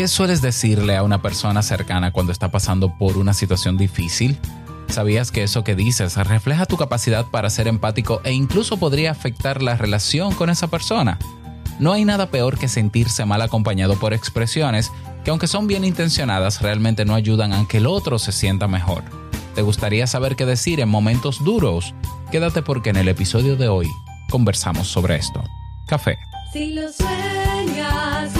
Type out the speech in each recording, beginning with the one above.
¿Qué sueles decirle a una persona cercana cuando está pasando por una situación difícil? ¿Sabías que eso que dices refleja tu capacidad para ser empático e incluso podría afectar la relación con esa persona? No hay nada peor que sentirse mal acompañado por expresiones que aunque son bien intencionadas realmente no ayudan a que el otro se sienta mejor. ¿Te gustaría saber qué decir en momentos duros? Quédate porque en el episodio de hoy conversamos sobre esto. Café. Si lo sueñas,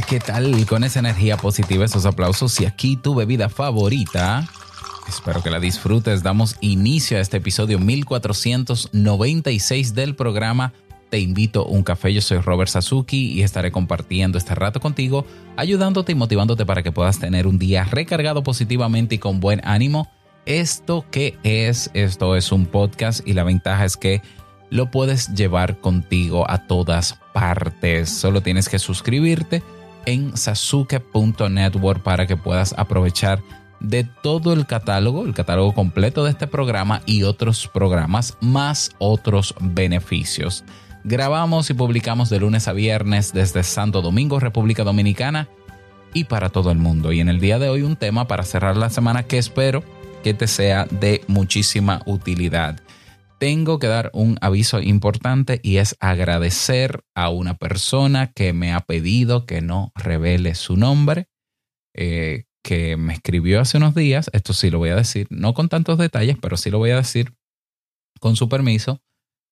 ¿Qué tal? Con esa energía positiva, esos aplausos y aquí tu bebida favorita. Espero que la disfrutes. Damos inicio a este episodio 1496 del programa Te invito a un café. Yo soy Robert Sasuki y estaré compartiendo este rato contigo, ayudándote y motivándote para que puedas tener un día recargado positivamente y con buen ánimo. ¿Esto qué es? Esto es un podcast y la ventaja es que lo puedes llevar contigo a todas partes. Solo tienes que suscribirte en sasuke.network para que puedas aprovechar de todo el catálogo, el catálogo completo de este programa y otros programas, más otros beneficios. Grabamos y publicamos de lunes a viernes desde Santo Domingo, República Dominicana y para todo el mundo. Y en el día de hoy un tema para cerrar la semana que espero que te sea de muchísima utilidad tengo que dar un aviso importante y es agradecer a una persona que me ha pedido que no revele su nombre, eh, que me escribió hace unos días, esto sí lo voy a decir, no con tantos detalles, pero sí lo voy a decir con su permiso,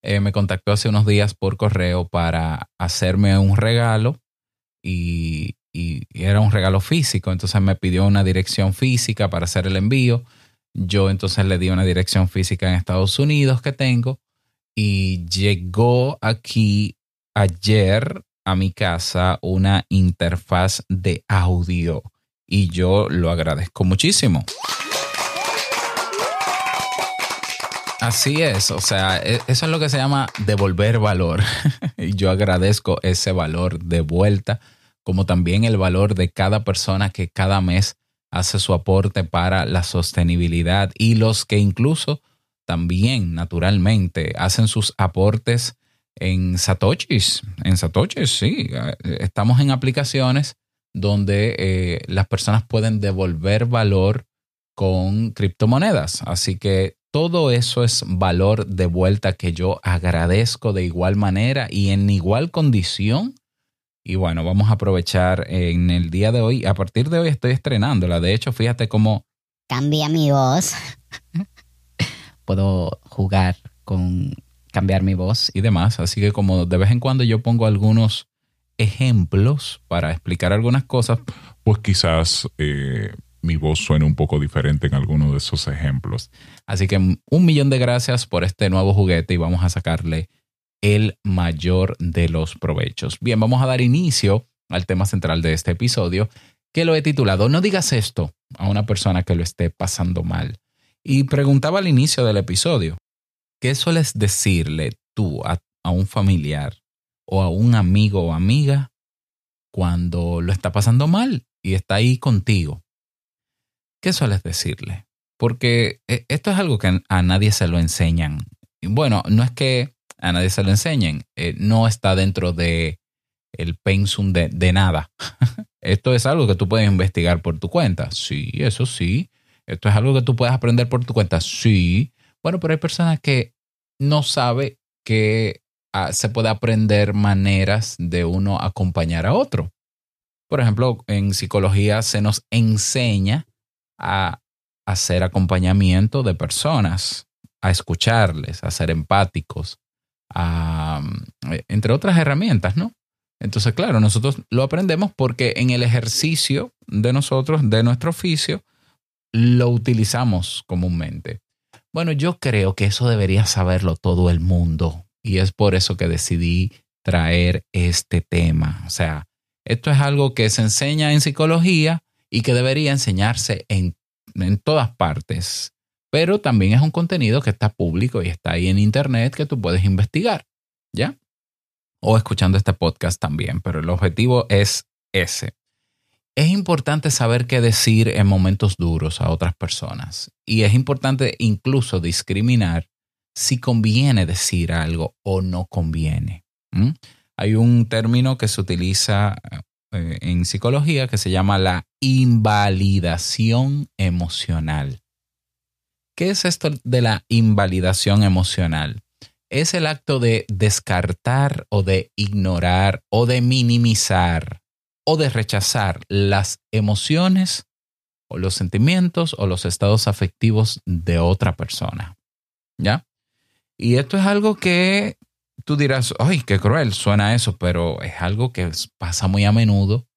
eh, me contactó hace unos días por correo para hacerme un regalo y, y era un regalo físico, entonces me pidió una dirección física para hacer el envío. Yo entonces le di una dirección física en Estados Unidos que tengo y llegó aquí ayer a mi casa una interfaz de audio y yo lo agradezco muchísimo. Así es, o sea, e- eso es lo que se llama devolver valor. Y yo agradezco ese valor de vuelta, como también el valor de cada persona que cada mes hace su aporte para la sostenibilidad y los que incluso también naturalmente hacen sus aportes en satoshis. En satoshis, sí. Estamos en aplicaciones donde eh, las personas pueden devolver valor con criptomonedas. Así que todo eso es valor de vuelta que yo agradezco de igual manera y en igual condición. Y bueno, vamos a aprovechar en el día de hoy. A partir de hoy estoy estrenándola. De hecho, fíjate cómo Cambia mi voz. puedo jugar con cambiar mi voz y demás. Así que como de vez en cuando yo pongo algunos ejemplos para explicar algunas cosas, pues quizás eh, mi voz suene un poco diferente en alguno de esos ejemplos. Así que un millón de gracias por este nuevo juguete y vamos a sacarle el mayor de los provechos. Bien, vamos a dar inicio al tema central de este episodio, que lo he titulado No digas esto a una persona que lo esté pasando mal. Y preguntaba al inicio del episodio, ¿qué sueles decirle tú a, a un familiar o a un amigo o amiga cuando lo está pasando mal y está ahí contigo? ¿Qué sueles decirle? Porque eh, esto es algo que a nadie se lo enseñan. Bueno, no es que a nadie se lo enseñen, eh, no está dentro de el pensum de, de nada. Esto es algo que tú puedes investigar por tu cuenta. Sí, eso sí. Esto es algo que tú puedes aprender por tu cuenta. Sí. Bueno, pero hay personas que no saben que ah, se puede aprender maneras de uno acompañar a otro. Por ejemplo, en psicología se nos enseña a hacer acompañamiento de personas, a escucharles, a ser empáticos, a, entre otras herramientas, ¿no? Entonces, claro, nosotros lo aprendemos porque en el ejercicio de nosotros, de nuestro oficio, lo utilizamos comúnmente. Bueno, yo creo que eso debería saberlo todo el mundo y es por eso que decidí traer este tema. O sea, esto es algo que se enseña en psicología y que debería enseñarse en, en todas partes, pero también es un contenido que está público y está ahí en Internet que tú puedes investigar, ¿ya? O escuchando este podcast también, pero el objetivo es ese. Es importante saber qué decir en momentos duros a otras personas y es importante incluso discriminar si conviene decir algo o no conviene. Hay un término que se utiliza eh, en psicología que se llama la invalidación emocional. ¿Qué es esto de la invalidación emocional? Es el acto de descartar o de ignorar o de minimizar o de rechazar las emociones o los sentimientos o los estados afectivos de otra persona. ¿Ya? Y esto es algo que tú dirás, ay, qué cruel suena eso, pero es algo que pasa muy a menudo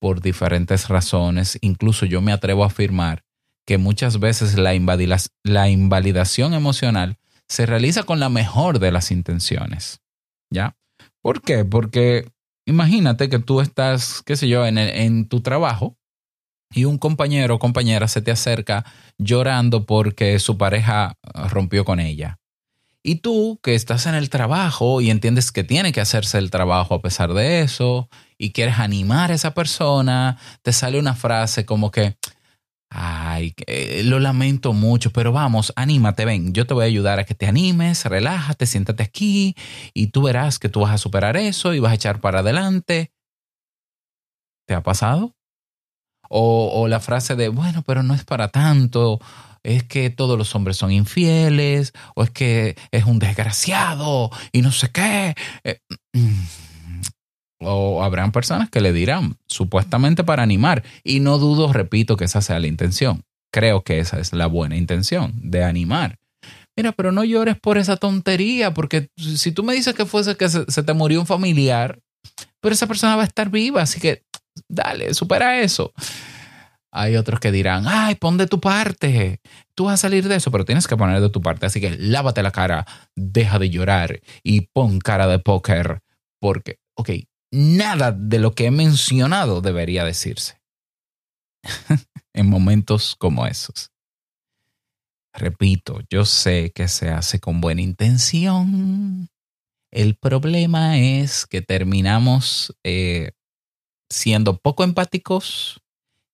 por diferentes razones. Incluso yo me atrevo a afirmar que muchas veces la, la invalidación emocional se realiza con la mejor de las intenciones. ¿Ya? ¿Por qué? Porque imagínate que tú estás, qué sé yo, en, en tu trabajo y un compañero o compañera se te acerca llorando porque su pareja rompió con ella. Y tú que estás en el trabajo y entiendes que tiene que hacerse el trabajo a pesar de eso y quieres animar a esa persona, te sale una frase como que, ay, lo lamento mucho, pero vamos, anímate, ven, yo te voy a ayudar a que te animes, relájate, siéntate aquí y tú verás que tú vas a superar eso y vas a echar para adelante. ¿Te ha pasado? O, o la frase de, bueno, pero no es para tanto es que todos los hombres son infieles, o es que es un desgraciado y no sé qué. Eh, mm, o habrán personas que le dirán, supuestamente para animar, y no dudo, repito, que esa sea la intención. Creo que esa es la buena intención, de animar. Mira, pero no llores por esa tontería, porque si tú me dices que fuese que se, se te murió un familiar, pero esa persona va a estar viva, así que dale, supera eso. Hay otros que dirán, ay, pon de tu parte, tú vas a salir de eso, pero tienes que poner de tu parte. Así que lávate la cara, deja de llorar y pon cara de póker, porque, ok, nada de lo que he mencionado debería decirse en momentos como esos. Repito, yo sé que se hace con buena intención. El problema es que terminamos eh, siendo poco empáticos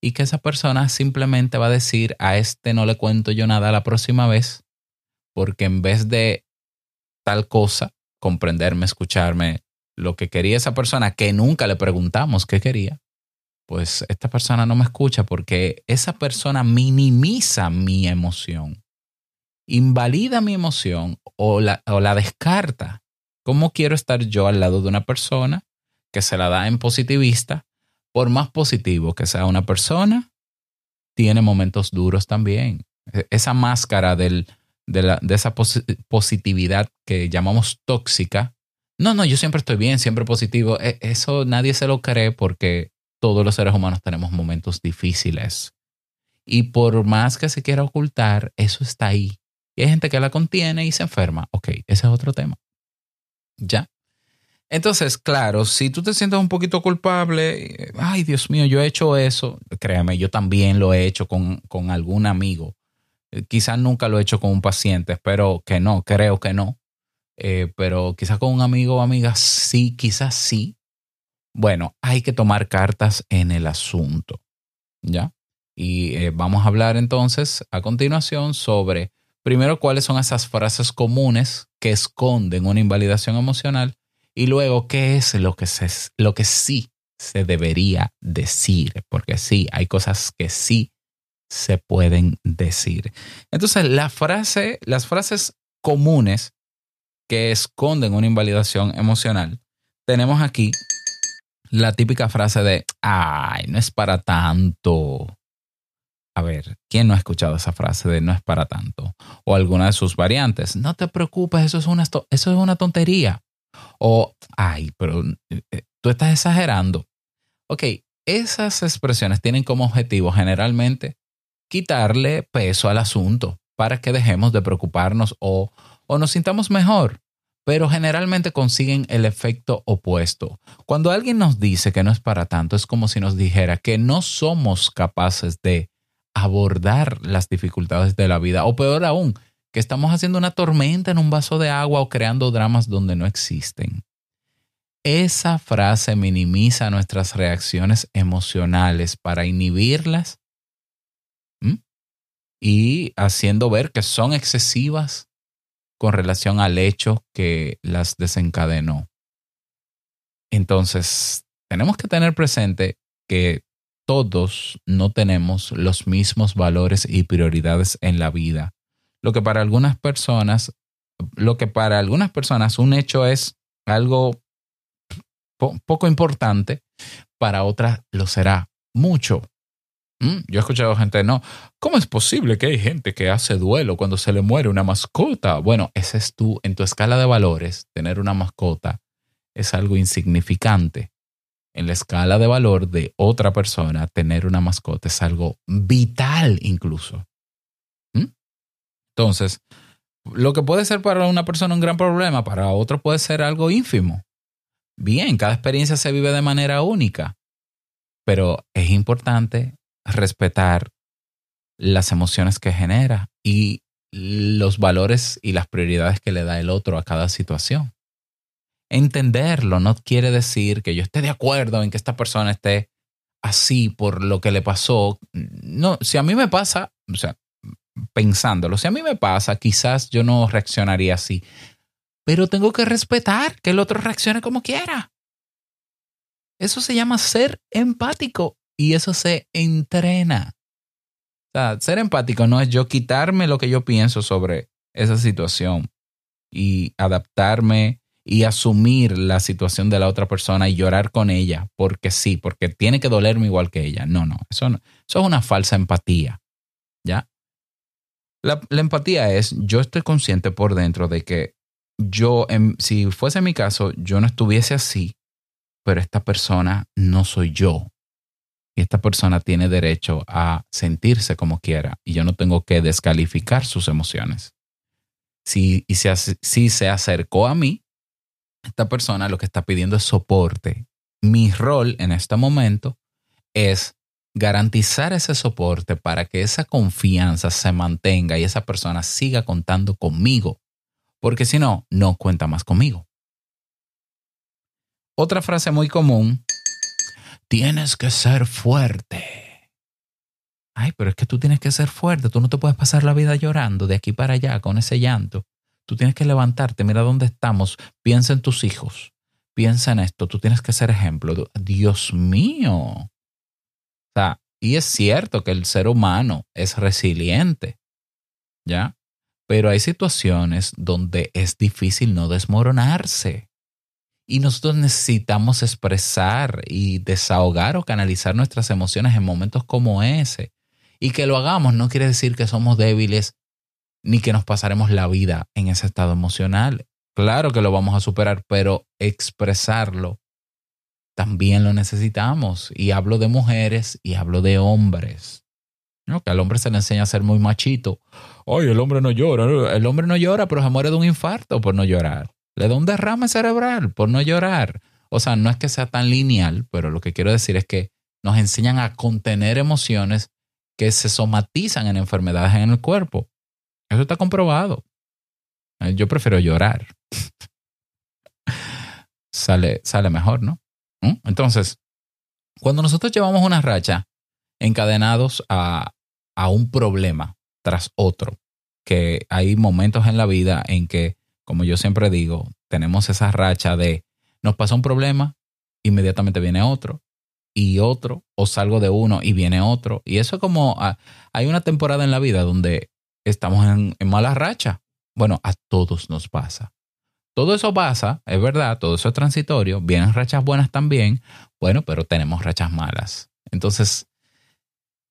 y que esa persona simplemente va a decir a este no le cuento yo nada la próxima vez, porque en vez de tal cosa, comprenderme, escucharme, lo que quería esa persona, que nunca le preguntamos qué quería, pues esta persona no me escucha porque esa persona minimiza mi emoción, invalida mi emoción o la, o la descarta. ¿Cómo quiero estar yo al lado de una persona que se la da en positivista por más positivo que sea una persona, tiene momentos duros también. E, esa máscara del, de, la, de, esa positividad que llamamos tóxica. No, no, yo siempre estoy bien, siempre positivo. E, eso nadie se lo cree porque todos los seres humanos tenemos momentos difíciles. Y por más que se quiera ocultar, eso está ahí. Y hay gente que la contiene y se enferma. Ok, ese es otro tema. Ya. Entonces, claro, si tú te sientes un poquito culpable, ay Dios mío, yo he hecho eso, créame, yo también lo he hecho con, con algún amigo. Eh, quizás nunca lo he hecho con un paciente, espero que no, creo que no. Eh, pero quizás con un amigo o amiga sí, quizás sí. Bueno, hay que tomar cartas en el asunto, ¿ya? Y eh, vamos a hablar entonces a continuación sobre, primero, cuáles son esas frases comunes que esconden una invalidación emocional y luego, ¿qué es lo que, se, lo que sí se debería decir? Porque sí, hay cosas que sí se pueden decir. Entonces, las frases comunes que esconden una invalidación emocional, tenemos aquí la típica frase de, ay, no es para tanto. A ver, ¿quién no ha escuchado esa frase de no es para tanto? O alguna de sus variantes, no te preocupes, eso es una, eso es una tontería. O, ay, pero eh, tú estás exagerando. Ok, esas expresiones tienen como objetivo generalmente quitarle peso al asunto para que dejemos de preocuparnos o, o nos sintamos mejor, pero generalmente consiguen el efecto opuesto. Cuando alguien nos dice que no es para tanto, es como si nos dijera que no somos capaces de abordar las dificultades de la vida, o peor aún, que estamos haciendo una tormenta en un vaso de agua o creando dramas donde no existen. Esa frase minimiza nuestras reacciones emocionales para inhibirlas y haciendo ver que son excesivas con relación al hecho que las desencadenó. Entonces, tenemos que tener presente que todos no tenemos los mismos valores y prioridades en la vida. Lo que para algunas personas, lo que para algunas personas un hecho es algo po- poco importante, para otras lo será mucho. Mm, Yo he escuchado gente, no, ¿cómo es posible que hay gente que hace duelo cuando se le muere una mascota? Bueno, ese es tú, en tu escala de valores, tener una mascota es algo insignificante. En la escala de valor de otra persona, tener una mascota es algo vital incluso. ¿Mm? Entonces, lo que puede ser para una persona un gran problema, para otro puede ser algo ínfimo. Bien, cada experiencia se vive de manera única, pero es importante respetar las emociones que genera y los valores y las prioridades que le da el otro a cada situación. Entenderlo no quiere decir que yo esté de acuerdo en que esta persona esté así por lo que le pasó. No, si a mí me pasa, o sea, pensándolo, si a mí me pasa, quizás yo no reaccionaría así, pero tengo que respetar que el otro reaccione como quiera. Eso se llama ser empático y eso se entrena. Ser empático no es yo quitarme lo que yo pienso sobre esa situación y adaptarme y asumir la situación de la otra persona y llorar con ella porque sí, porque tiene que dolerme igual que ella. No, no, eso, no, eso es una falsa empatía. ¿Ya? La, empatía es, yo estoy consciente por dentro de que yo, si fuese mi caso, yo no estuviese así, pero esta persona no soy yo. Y esta persona tiene derecho a sentirse como quiera y yo no tengo que descalificar sus emociones. Si, y si, se acercó a mí, esta persona lo que está pidiendo es soporte. Mi rol en este momento es garantizar ese soporte para que esa confianza se mantenga y esa persona siga contando conmigo, porque si no, no cuenta más conmigo. Otra frase muy común, tienes que ser fuerte. Ay, pero es que tú tienes que ser fuerte, tú no te puedes pasar la vida llorando de aquí para allá con ese llanto. Tú tienes que levantarte, mira dónde estamos, piensa en tus hijos, piensa en esto, tú tienes que ser ejemplo. Dios mío. O sea, y es cierto que el ser humano es resiliente, ¿ya? Pero hay situaciones donde es difícil no desmoronarse. Y nosotros necesitamos expresar y desahogar o canalizar nuestras emociones en momentos como ese. Y que lo hagamos no quiere decir que somos débiles ni que nos pasaremos la vida en ese estado emocional. Claro que lo vamos a superar, pero expresarlo también lo necesitamos. Y hablo de mujeres y hablo de hombres. ¿no? Que al hombre se le enseña a ser muy machito. Ay, el hombre no llora. El hombre no llora, pero se muere de un infarto por no llorar. Le da un derrame cerebral por no llorar. O sea, no es que sea tan lineal, pero lo que quiero decir es que nos enseñan a contener emociones que se somatizan en enfermedades en el cuerpo. Eso está comprobado. Eh, Yo prefiero llorar. sale, sale mejor, ¿no? ¿Mm? Entonces, cuando nosotros llevamos una racha encadenados a, a un problema tras otro, que hay momentos en la vida en que, como yo siempre digo, tenemos esa racha de nos pasa un problema, inmediatamente viene otro y otro, o salgo de uno y viene otro. Y eso es como, ah, hay una temporada en la vida donde estamos en, en mala racha. Bueno, a todos nos pasa. Todo eso pasa, es verdad, todo eso es transitorio, vienen rachas buenas también, bueno, pero tenemos rachas malas. Entonces,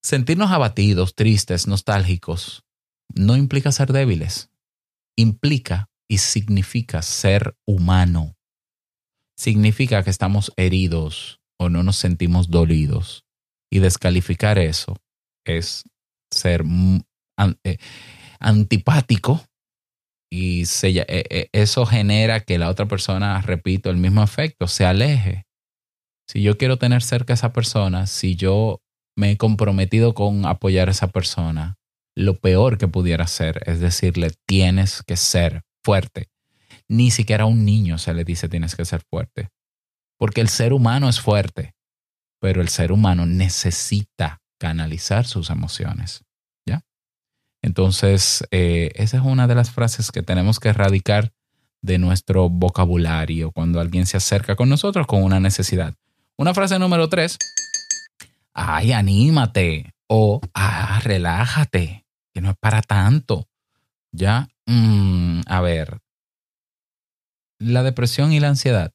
sentirnos abatidos, tristes, nostálgicos, no implica ser débiles, implica y significa ser humano. Significa que estamos heridos o no nos sentimos dolidos. Y descalificar eso es ser mm, eh, antipático y se eh, eh, eso genera que la otra persona, repito, el mismo efecto, se aleje. Si yo quiero tener cerca a esa persona, si yo me he comprometido con apoyar a esa persona, lo peor que pudiera hacer es decirle tienes que ser fuerte. Ni siquiera a un niño se le dice tienes que ser fuerte. Porque el ser humano es fuerte, pero el ser humano necesita canalizar sus emociones. ¿Ya? Entonces, eh, esa es una de las frases que tenemos que erradicar de nuestro vocabulario cuando alguien se acerca con nosotros con una necesidad. Una frase número tres. Ay, anímate. O, ah, relájate, que no es para tanto. ¿Ya? Mm, a ver. La depresión y la ansiedad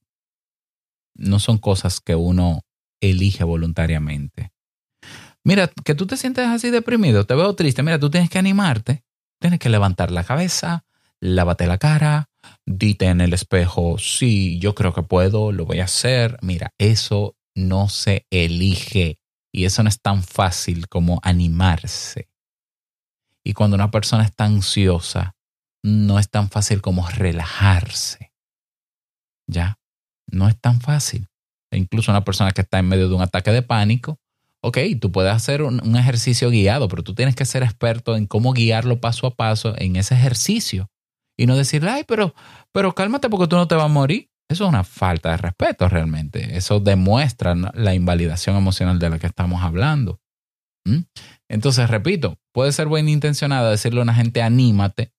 no son cosas que uno elige voluntariamente. Mira, que tú te sientes así deprimido, te veo triste, mira, tú tienes que animarte, tienes que levantar la cabeza, lávate la cara, dite en el espejo, sí, yo creo que puedo, lo voy a hacer. Mira, eso no se elige y eso no es tan fácil como animarse. Y cuando una persona está ansiosa, no es tan fácil como relajarse. ¿Ya? No es tan fácil. E incluso una persona que está en medio de un ataque de pánico, ok, tú puedes hacer un, ejercicio guiado, pero tú tienes que ser experto en cómo guiarlo paso a paso en ese ejercicio. Y no decirle, ay, pero, pero cálmate porque tú no te vas a morir. Eso es una falta de respeto realmente. Eso demuestra la invalidación emocional de la que estamos hablando. ¿Mm? Entonces, repito, puede ser buena intencionada decirle a una gente anímate,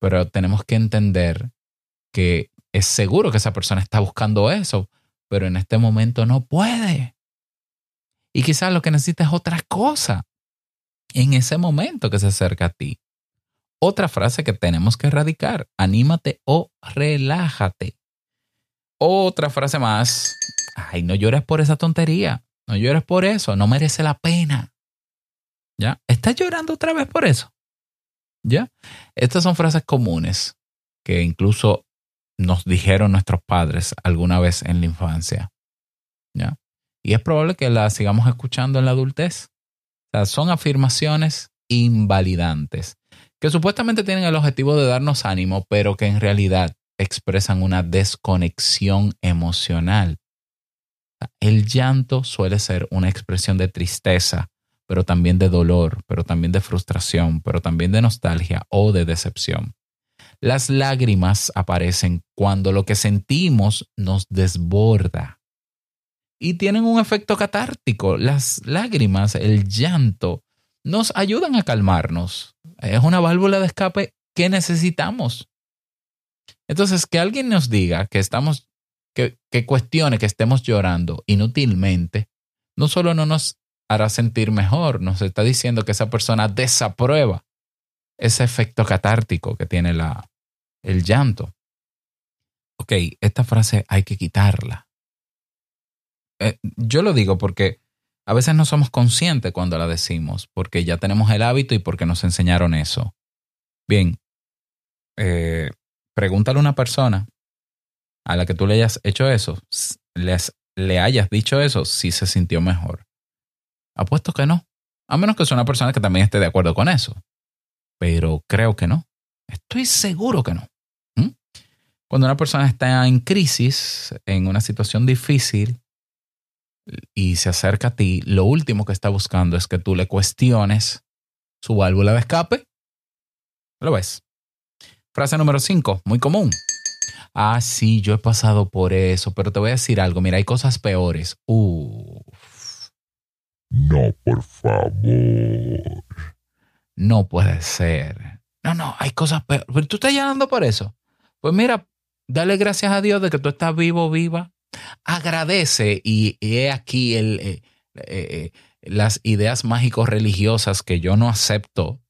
pero tenemos que entender que es seguro que esa persona está buscando eso, pero en este momento no puede. Y quizás lo que necesita es otra cosa en ese momento que se acerca a ti. Otra frase que tenemos que erradicar, anímate o relájate. Otra frase más, ay, no llores por esa tontería, no llores por eso, no merece la pena. ¿Ya? ¿Estás llorando otra vez por eso? ¿Ya? Estas son frases comunes que incluso nos dijeron nuestros padres alguna vez en la infancia. Y es probable que las sigamos escuchando en la adultez. Son afirmaciones invalidantes que supuestamente tienen el objetivo de darnos ánimo, pero que en realidad expresan una desconexión emocional. El llanto suele ser una expresión de tristeza, pero también de dolor, pero también de frustración, pero también de nostalgia o de decepción. Las lágrimas aparecen cuando lo que sentimos nos desborda y tienen un efecto catártico. Las lágrimas, el llanto, nos ayudan a calmarnos. Es una válvula de escape que necesitamos. Entonces, que alguien nos diga que estamos, que, cuestione que estemos llorando inútilmente, no solo no nos hará sentir mejor, nos está diciendo que esa persona desaprueba ese efecto catártico que tiene la, el llanto. Ok, esta frase hay que quitarla. Eh, yo lo digo porque a veces no somos conscientes cuando la decimos, porque ya tenemos el hábito y porque nos enseñaron eso. Bien, eh, pregúntale a una persona a la que tú le hayas hecho eso, le hayas dicho eso, si se sintió mejor. Apuesto que no. A menos que sea una persona que también esté de acuerdo con eso. Pero creo que no. Estoy seguro que no. ¿Mm? Cuando una persona está en crisis, en una situación difícil, y se acerca a ti, lo último que está buscando es que tú le cuestiones su válvula de escape. ¿Lo ves? Frase número 5, muy común. Ah, sí, yo he pasado por eso, pero te voy a decir algo. Mira, hay cosas peores. Uf, No, por favor. no puede ser. No, no, hay cosas peores. Pero tú estás llorando por eso. Pues mira, dale gracias a Dios de que tú estás vivo, viva. Agradece y he aquí el, eh, eh, las ideas mágicos religiosas que yo no acepto.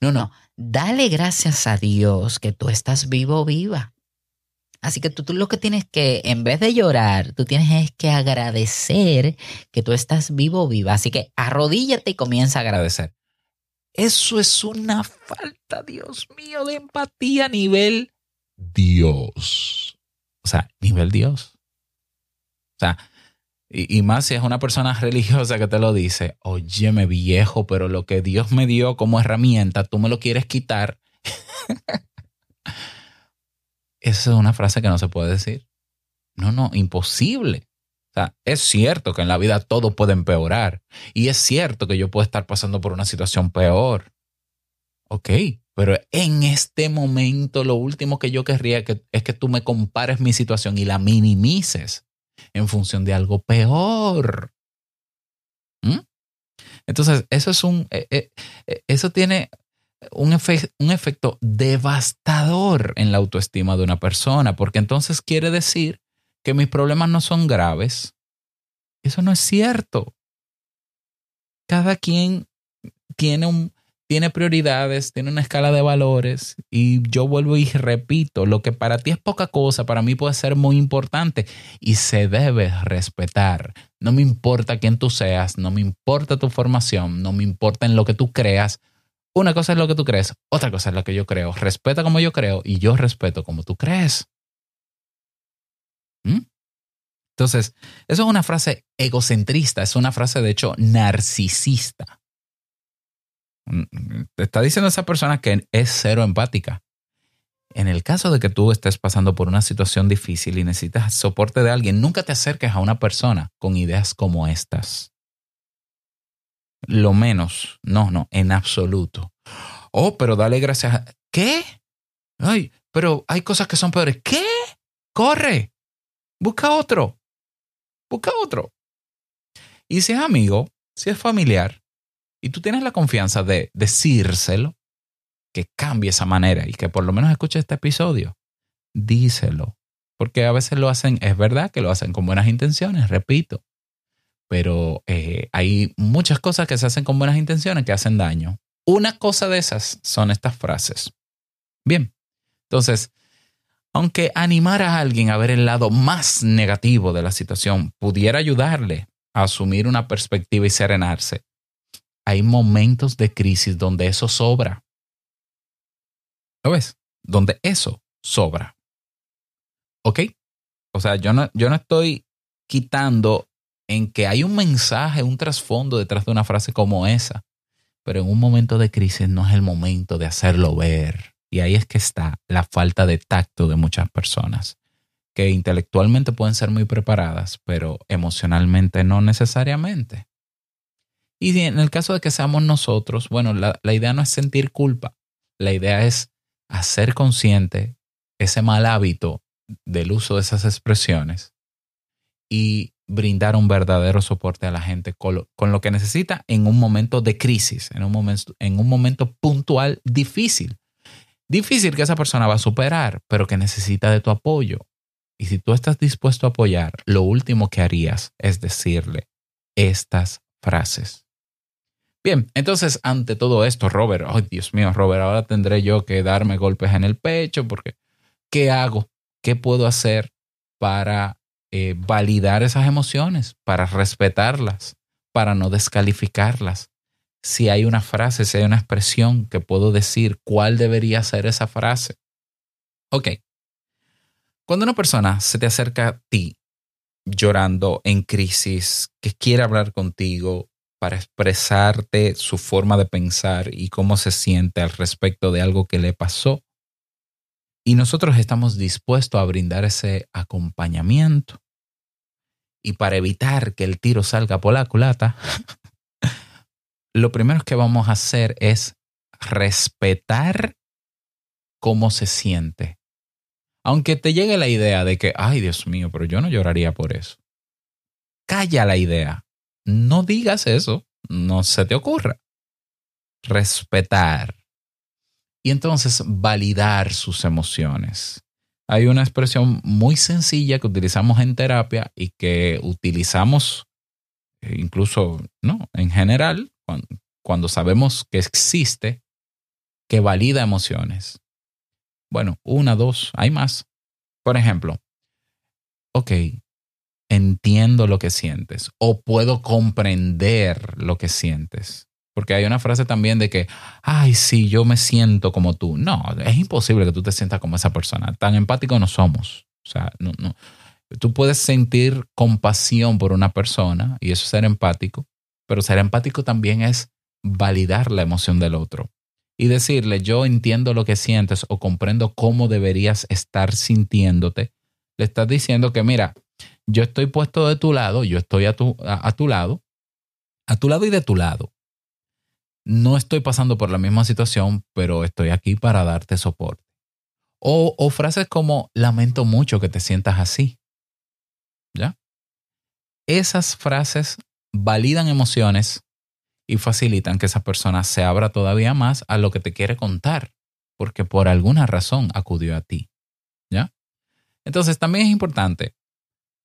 No, no, Dale gracias a Dios que tú estás vivo o viva. Así que tú, tú lo que tienes que, en vez de llorar, tú tienes es que agradecer que tú estás vivo o viva. Así que arrodíllate y comienza a agradecer. Eso es una falta, Dios mío, de empatía a nivel Dios. O sea, nivel Dios. O sea, y, y más si es una persona religiosa que te lo dice, óyeme viejo, pero lo que Dios me dio como herramienta, tú me lo quieres quitar. Esa es una frase que no se puede decir. No, no, imposible. O sea, es cierto que en la vida todo puede empeorar. Y es cierto que yo puedo estar pasando por una situación peor. Ok, pero en este momento lo último que yo querría que, es que tú me compares mi situación y la minimices en función de algo peor. ¿Mm? Entonces, eso es un, eh, eh, eh, eso tiene un, efe- un efecto devastador en la autoestima de una persona, porque entonces quiere decir que mis problemas no son graves. Eso no es cierto. Cada quien tiene, un, tiene prioridades, tiene una escala de valores y yo vuelvo y repito, lo que para ti es poca cosa, para mí puede ser muy importante y se debe respetar. No me importa quién tú seas, no me importa tu formación, no me importa en lo que tú creas. Una cosa es lo que tú crees, otra cosa es lo que yo creo. Respeta como yo creo y yo respeto como tú crees. ¿Mm? Entonces, eso es una frase egocentrista, es una frase de hecho narcisista. Mm, Te está diciendo esa persona que es cero empática. En el caso de que tú estés pasando por una situación difícil y necesitas soporte de alguien, nunca te acerques a una persona con ideas como estas. Lo menos, no, no, en absoluto. Oh, pero dale gracias. ¿Qué? Ay, pero hay cosas que son peores. ¿Qué? Corre. Busca otro. Busca otro. Y si es amigo, si es familiar, y tú tienes la confianza de decírselo, que cambie esa manera y que por lo menos escuche este episodio, díselo. Porque a veces lo hacen, es verdad que lo hacen con buenas intenciones, repito, pero eh, hay muchas cosas que se hacen con buenas intenciones que hacen daño. Una cosa de esas son estas frases. Bien, entonces, aunque animar a alguien a ver el lado más negativo de la situación pudiera ayudarle a asumir una perspectiva y serenarse, hay momentos de crisis donde eso sobra. ¿Lo ves? Donde eso sobra. ¿Ok? O sea, yo no, yo no estoy quitando en que hay un mensaje, un trasfondo detrás de una frase como esa, pero en un momento de crisis no es el momento de hacerlo ver. Y ahí es que está la falta de tacto de muchas personas, que intelectualmente pueden ser muy preparadas, pero emocionalmente no necesariamente. Y en el caso de que seamos nosotros, bueno, la, idea no es sentir culpa, la idea es hacer consciente ese mal hábito del uso de esas expresiones y brindar un verdadero soporte a la gente con lo, que necesita en un momento de crisis, en un momento, en un momento puntual difícil. Difícil que esa persona va a superar, pero que necesita de tu apoyo. Y si tú estás dispuesto a apoyar, lo último que harías es decirle estas frases. Bien, entonces ante todo esto, Robert, ay Dios mío, Robert, ahora tendré yo que darme golpes en el pecho porque ¿qué hago? ¿Qué puedo hacer para eh, validar esas emociones, para respetarlas, para no descalificarlas? Si hay una frase, si hay una expresión que puedo decir, ¿cuál debería ser esa frase? Ok. Cuando una persona se te acerca a ti llorando en crisis, que quiere hablar contigo, para expresarte su forma de pensar y cómo se siente al respecto de algo que le pasó. Y nosotros estamos dispuestos a brindar ese acompañamiento. Y para evitar que el tiro salga por la culata, lo primero que vamos a hacer es respetar cómo se siente. Aunque te llegue la idea de que, ay Dios mío, pero yo no lloraría por eso. Calla la idea no digas eso, no se te ocurra. Respetar. Y entonces validar sus emociones. Hay una expresión muy sencilla que utilizamos en terapia y que utilizamos eh, incluso, ¿no? En general, cuando, cuando sabemos que existe, que valida emociones. Bueno, una, dos, hay más. Por ejemplo, ok, entiendo lo que sientes o puedo comprender lo que sientes. Porque hay una frase también de que, ay, sí, yo me siento como tú. No, es imposible que tú te sientas como esa persona. Tan empático no somos. O sea, no, no. Tú puedes sentir compasión por una persona y eso es ser empático, pero ser empático también es validar la emoción del otro y decirle, yo entiendo lo que sientes o comprendo cómo deberías estar sintiéndote. Le estás diciendo que, mira, yo estoy puesto de tu lado, yo estoy a tu, a, a tu lado, a tu lado y de tu lado. No estoy pasando por la misma situación, pero estoy aquí para darte soporte. O, frases como, lamento mucho que te sientas así. ¿Ya? Esas frases validan emociones y facilitan que esa persona se abra todavía más a lo que te quiere contar, porque por alguna razón acudió a ti. ¿Ya? Entonces también es importante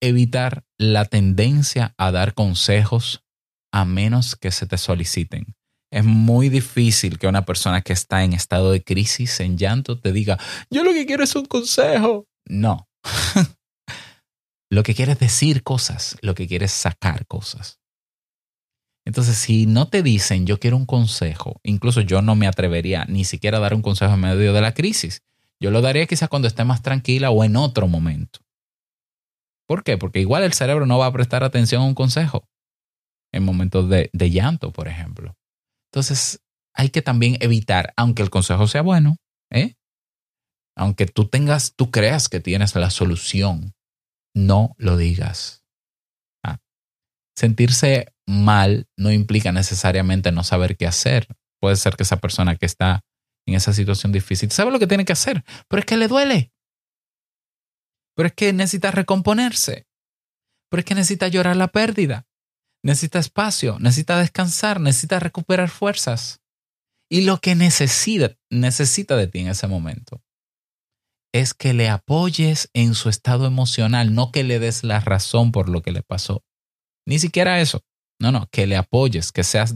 evitar la tendencia a dar consejos a menos que se te soliciten. Es muy difícil que una persona que está en estado de crisis, en llanto, te diga, yo lo que quiero es un consejo. No. lo que quiere es decir cosas, lo que quiere es sacar cosas. Entonces, si no te dicen, yo quiero un consejo, incluso yo no me atrevería ni siquiera a dar un consejo en medio de la crisis. Yo lo daría quizás cuando esté más tranquila o en otro momento. ¿Por qué? Porque igual el cerebro no va a prestar atención a un consejo en momentos de, de llanto, por ejemplo. Entonces, hay que también evitar, aunque el consejo sea bueno, ¿eh? aunque tú tengas, tú creas que tienes la solución, no lo digas. Ah. Sentirse mal no implica necesariamente no saber qué hacer. Puede ser que esa persona que está en esa situación difícil sabe lo que tiene que hacer, pero es que le duele. Pero es que necesita recomponerse. Pero es que necesita llorar la pérdida. Necesita espacio, necesita descansar, necesita recuperar fuerzas. Y lo que necesita, necesita de ti en ese momento es que le apoyes en su estado emocional, no que le des la razón por lo que le pasó. Ni siquiera eso. No, no, que le apoyes, que seas,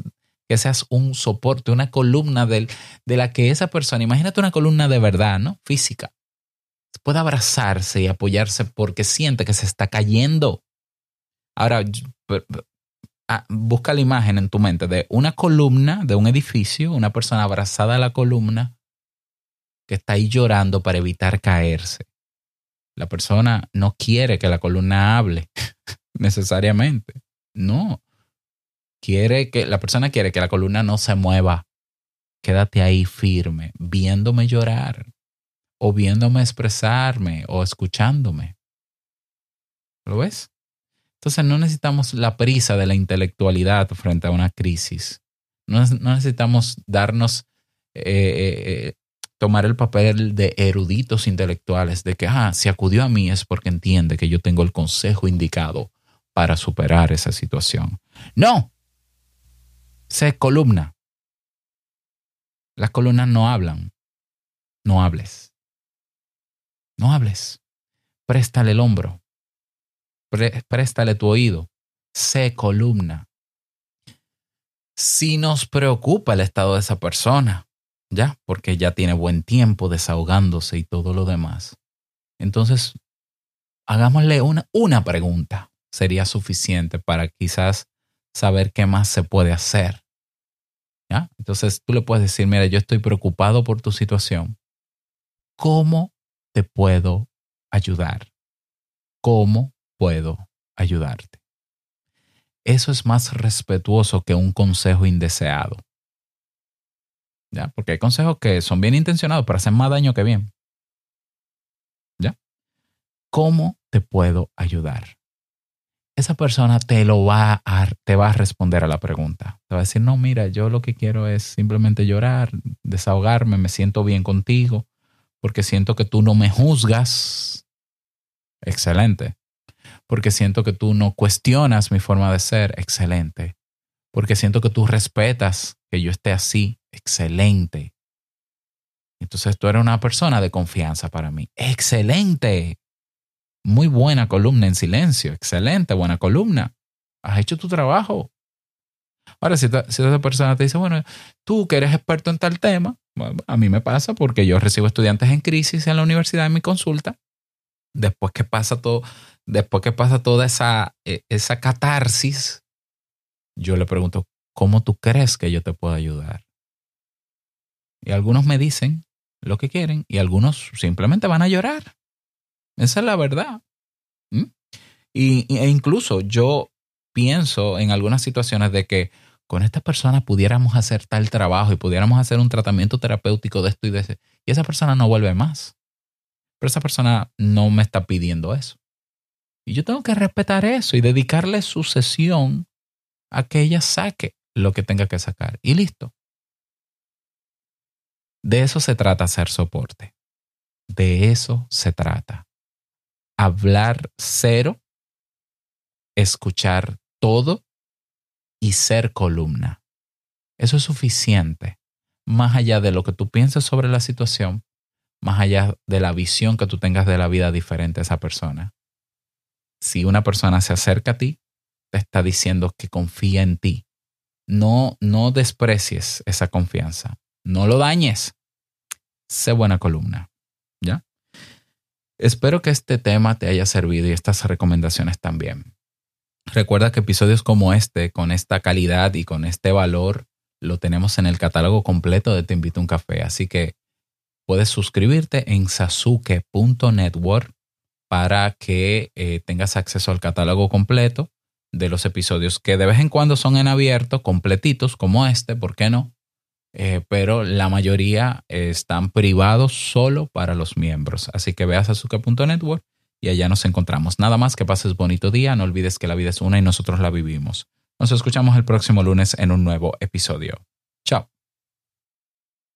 que seas un soporte, una columna del, de la que esa persona, imagínate una columna de verdad, ¿no? Física. Puede abrazarse y apoyarse porque siente que se está cayendo. Ahora, busca la imagen en tu mente de una columna de un edificio, una persona abrazada a la columna que está ahí llorando para evitar caerse. La persona no quiere que la columna hable necesariamente. No. Quiere que la persona quiere que la columna no se mueva. Quédate ahí firme, viéndome llorar o viéndome expresarme o escuchándome. ¿Lo ves? Entonces no necesitamos la prisa de la intelectualidad frente a una crisis. No, necesitamos darnos, eh, eh, tomar el papel de eruditos intelectuales, de que, ah, si acudió a mí es porque entiende que yo tengo el consejo indicado para superar esa situación. No, sé columna. Las columnas no hablan. No hables. No hables. Préstale el hombro. Préstale tu oído. Sé columna. Si nos preocupa el estado de esa persona, ya, porque ya tiene buen tiempo desahogándose y todo lo demás, entonces hagámosle una, una pregunta. Sería suficiente para quizás saber qué más se puede hacer. ¿Ya? Entonces tú le puedes decir, mira, yo estoy preocupado por tu situación. ¿Cómo te puedo ayudar? ¿Cómo puedo ayudarte? Eso es más respetuoso que un consejo indeseado. ¿Ya? Porque hay consejos que son bien intencionados, pero hacen más daño que bien. ¿Ya? ¿Cómo te puedo ayudar? Esa persona te lo va a, te va a responder a la pregunta. Te va a decir, no, mira, yo lo que quiero es simplemente llorar, desahogarme, me siento bien contigo, porque siento que tú no me juzgas. Excelente. Porque siento que tú no cuestionas mi forma de ser. Excelente. Porque siento que tú respetas que yo esté así. Excelente. Entonces tú eres una persona de confianza para mí. Excelente. Muy buena columna en silencio. Excelente, buena columna. Has hecho tu trabajo. Ahora, si, si esa persona te dice, bueno, tú que eres experto en tal tema, a mí me pasa porque yo recibo estudiantes en crisis en la universidad en mi consulta después que pasa todo, después que pasa toda esa, eh, esa catarsis, yo le pregunto, ¿cómo tú crees que yo te puedo ayudar? Y algunos me dicen lo que quieren y algunos simplemente van a llorar. Esa es la verdad. Y, e incluso yo pienso en algunas situaciones de que con esta persona pudiéramos hacer tal trabajo y pudiéramos hacer un tratamiento terapéutico de esto y de ese. Y esa persona no vuelve más. Pero esa persona no me está pidiendo eso. Y yo tengo que respetar eso y dedicarle su sesión a que ella saque lo que tenga que sacar. Y listo. De eso se trata hacer soporte. De eso se trata. Hablar cero, escuchar todo y ser columna. Eso es suficiente. Más allá de lo que tú pienses sobre la situación, más allá de la visión que tú tengas de la vida diferente a esa persona. Si una persona se acerca a ti, te está diciendo que confía en ti. No, no desprecies esa confianza. No lo dañes. Sé buena columna. ¿Ya? Espero que este tema te haya servido y estas recomendaciones también. Recuerda que episodios como este, con esta calidad y con este valor, lo tenemos en el catálogo completo de Te invito a un café. Así que puedes suscribirte en sasuke.network para que eh, tengas acceso al catálogo completo de los episodios que de vez en cuando son en abierto, completitos como este, ¿por qué no? Eh, pero la mayoría están privados solo para los miembros. Así que ve a sasuke.network y allá nos encontramos. Nada más que pases bonito día, no olvides que la vida es una y nosotros la vivimos. Nos escuchamos el próximo lunes en un nuevo episodio. Chao.